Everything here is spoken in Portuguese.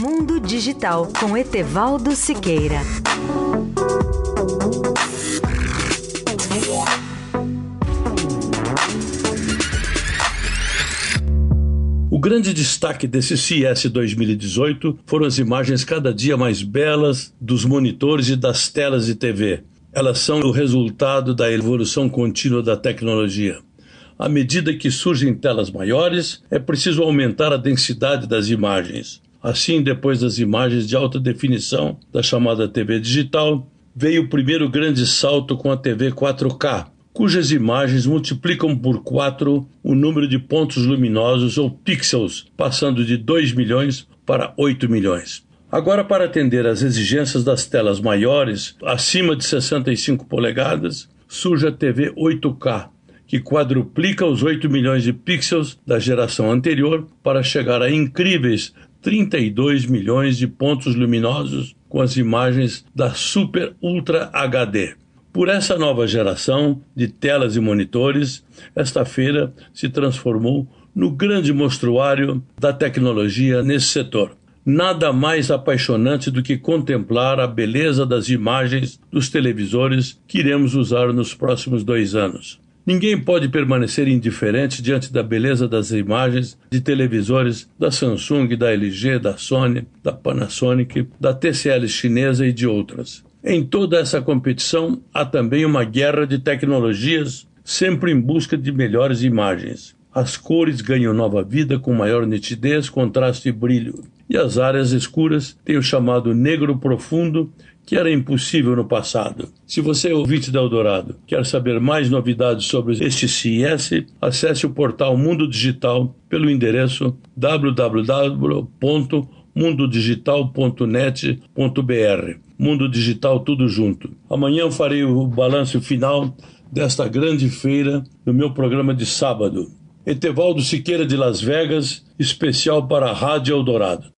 Mundo Digital com Etevaldo Siqueira. O grande destaque desse CS 2018 foram as imagens cada dia mais belas dos monitores e das telas de TV. Elas são o resultado da evolução contínua da tecnologia. À medida que surgem telas maiores, é preciso aumentar a densidade das imagens. Assim, depois das imagens de alta definição da chamada TV digital, veio o primeiro grande salto com a TV 4K, cujas imagens multiplicam por 4 o número de pontos luminosos ou pixels, passando de 2 milhões para 8 milhões. Agora, para atender às exigências das telas maiores, acima de 65 polegadas, surge a TV 8K, que quadruplica os 8 milhões de pixels da geração anterior para chegar a incríveis 32 milhões de pontos luminosos com as imagens da Super Ultra HD. Por essa nova geração de telas e monitores, esta feira se transformou no grande mostruário da tecnologia nesse setor. Nada mais apaixonante do que contemplar a beleza das imagens dos televisores que iremos usar nos próximos dois anos. Ninguém pode permanecer indiferente diante da beleza das imagens de televisores da Samsung, da LG, da Sony, da Panasonic, da TCL chinesa e de outras. Em toda essa competição há também uma guerra de tecnologias, sempre em busca de melhores imagens. As cores ganham nova vida com maior nitidez, contraste e brilho. E as áreas escuras têm o chamado negro profundo que era impossível no passado. Se você é ouvinte da Eldorado, quer saber mais novidades sobre este CIS, acesse o portal Mundo Digital pelo endereço www.mundodigital.net.br. Mundo Digital tudo junto. Amanhã farei o balanço final desta grande feira no meu programa de sábado. Etevaldo Siqueira de Las Vegas, especial para a Rádio Eldorado.